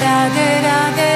da da da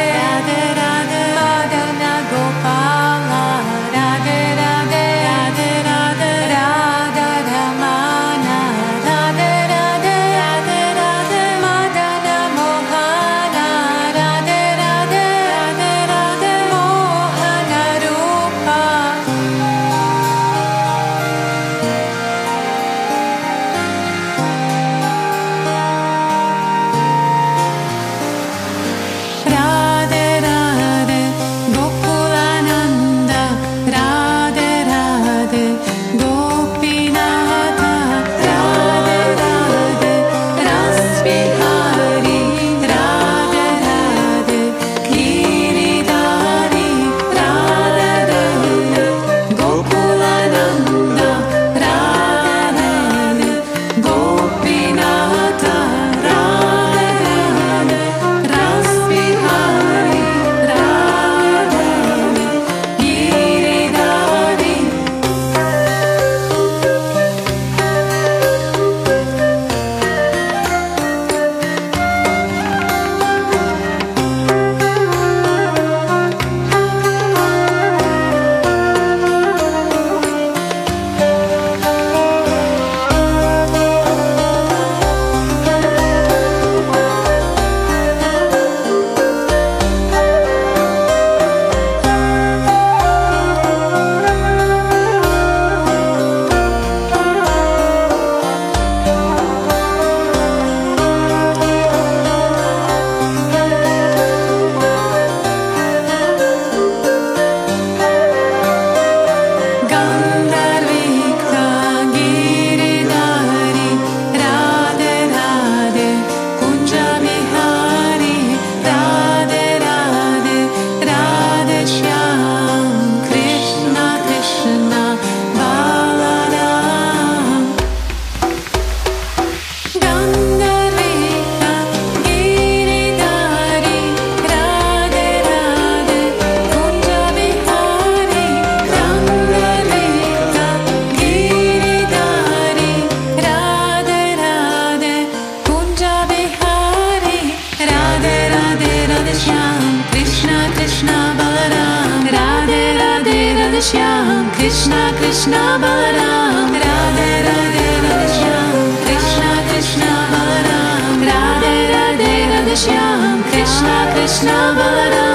Shyam Krishna Krishna बाम राधे राधे श्याम। कृष्ण कृष्ण बाम राधे राधे श्याम। कृष्ण कृष्ण बाम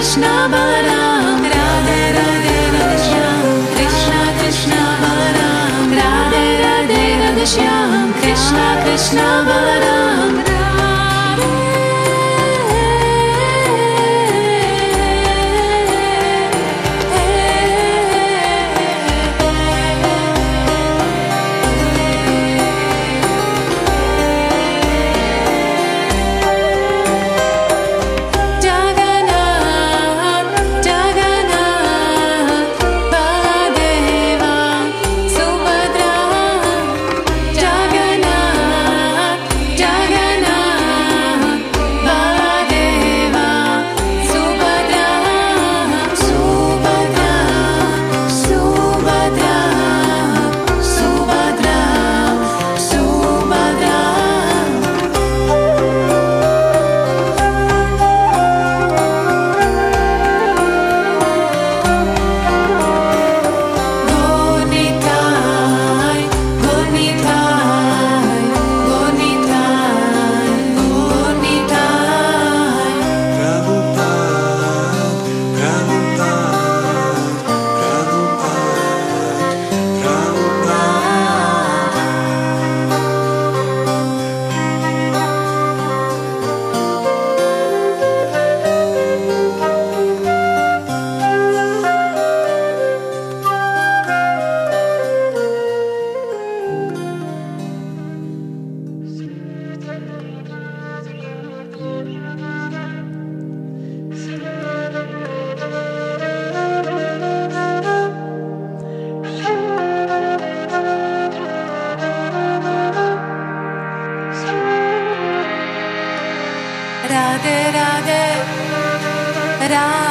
कृष्ण बाम राधा श्या कृष्ण कृष्ण बाम राधा श्या कृष्ण कृष्ण बाम será.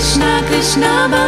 Shyam Krishna